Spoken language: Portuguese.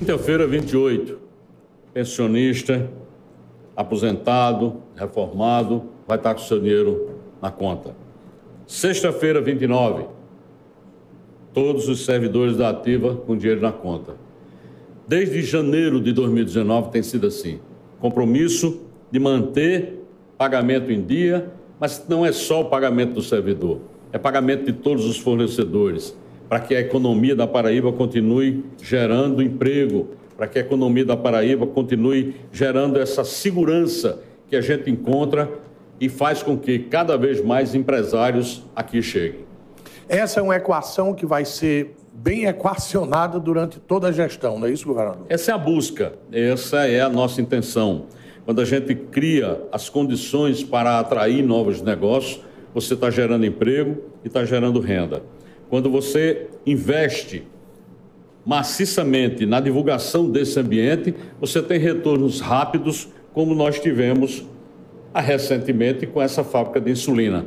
Quinta-feira, 28, pensionista, aposentado, reformado, vai estar com seu dinheiro na conta. Sexta-feira, 29, todos os servidores da Ativa com dinheiro na conta. Desde janeiro de 2019 tem sido assim. Compromisso de manter pagamento em dia, mas não é só o pagamento do servidor, é pagamento de todos os fornecedores, para que a economia da Paraíba continue gerando emprego, para que a economia da Paraíba continue gerando essa segurança que a gente encontra e faz com que cada vez mais empresários aqui cheguem. Essa é uma equação que vai ser bem equacionada durante toda a gestão, não é isso, governador? Essa é a busca, essa é a nossa intenção. Quando a gente cria as condições para atrair novos negócios, você está gerando emprego e está gerando renda. Quando você investe maciçamente na divulgação desse ambiente, você tem retornos rápidos, como nós tivemos recentemente com essa fábrica de insulina.